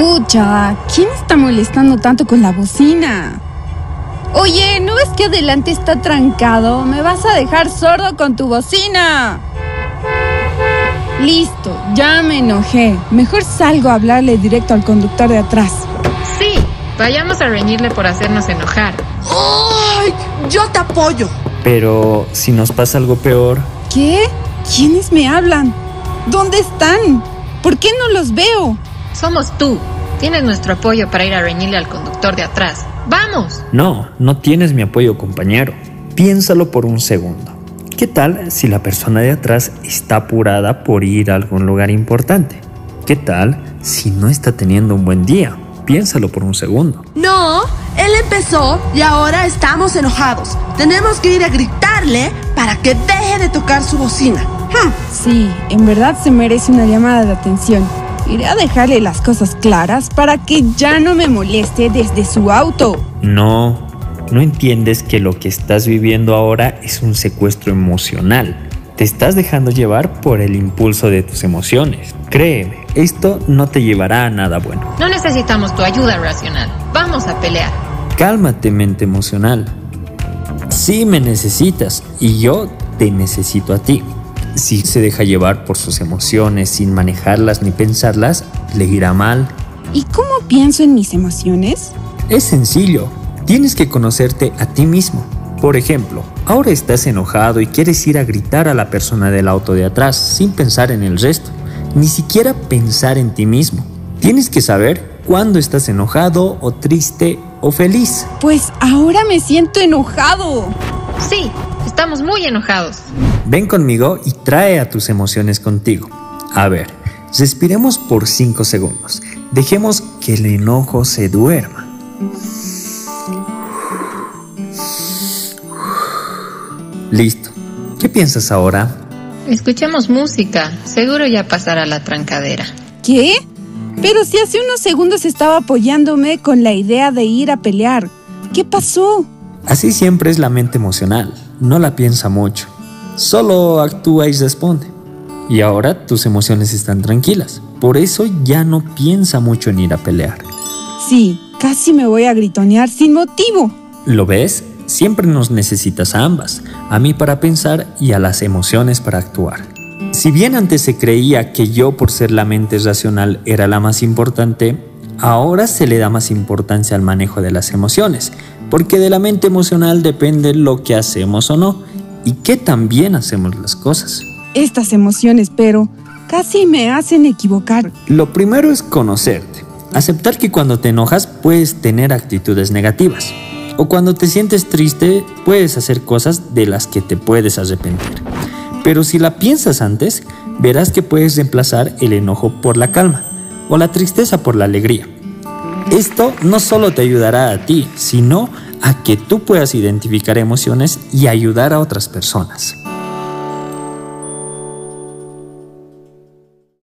Pucha, ¿quién está molestando tanto con la bocina? Oye, ¿no ves que adelante está trancado? Me vas a dejar sordo con tu bocina. Listo, ya me enojé. Mejor salgo a hablarle directo al conductor de atrás. Sí, vayamos a reñirle por hacernos enojar. ¡Ay! Yo te apoyo. Pero si nos pasa algo peor, ¿Qué? ¿Quiénes me hablan? ¿Dónde están? ¿Por qué no los veo? Somos tú. Tienes nuestro apoyo para ir a reñirle al conductor de atrás. ¡Vamos! no, no tienes mi apoyo compañero. Piénsalo por un segundo. ¿Qué tal si la persona de atrás está apurada por ir a algún lugar importante? ¿Qué tal si no está teniendo un buen día? Piénsalo por un segundo. No, él empezó y ahora estamos enojados. Tenemos que ir a gritarle para que deje de tocar su bocina. Hmm, Sí, en verdad se merece una llamada de atención. Iré a dejarle las cosas claras para que ya no me moleste desde su auto. No, no entiendes que lo que estás viviendo ahora es un secuestro emocional. Te estás dejando llevar por el impulso de tus emociones. Créeme, esto no te llevará a nada bueno. No necesitamos tu ayuda racional. Vamos a pelear. Cálmate, mente emocional. Sí me necesitas y yo te necesito a ti. Si se deja llevar por sus emociones sin manejarlas ni pensarlas, le irá mal. ¿Y cómo pienso en mis emociones? Es sencillo, tienes que conocerte a ti mismo. Por ejemplo, ahora estás enojado y quieres ir a gritar a la persona del auto de atrás sin pensar en el resto, ni siquiera pensar en ti mismo. Tienes que saber cuándo estás enojado o triste o feliz. Pues ahora me siento enojado. Sí, estamos muy enojados. Ven conmigo y trae a tus emociones contigo. A ver, respiremos por 5 segundos. Dejemos que el enojo se duerma. Listo. ¿Qué piensas ahora? Escuchemos música. Seguro ya pasará la trancadera. ¿Qué? Pero si hace unos segundos estaba apoyándome con la idea de ir a pelear. ¿Qué pasó? Así siempre es la mente emocional. No la piensa mucho. Solo actúa y responde. Y ahora tus emociones están tranquilas. Por eso ya no piensa mucho en ir a pelear. Sí, casi me voy a gritonear sin motivo. ¿Lo ves? Siempre nos necesitas a ambas, a mí para pensar y a las emociones para actuar. Si bien antes se creía que yo por ser la mente racional era la más importante, ahora se le da más importancia al manejo de las emociones, porque de la mente emocional depende lo que hacemos o no y qué tan bien hacemos las cosas. Estas emociones, pero casi me hacen equivocar. Lo primero es conocerte, aceptar que cuando te enojas puedes tener actitudes negativas. O cuando te sientes triste, puedes hacer cosas de las que te puedes arrepentir. Pero si la piensas antes, verás que puedes reemplazar el enojo por la calma o la tristeza por la alegría. Esto no solo te ayudará a ti, sino a que tú puedas identificar emociones y ayudar a otras personas.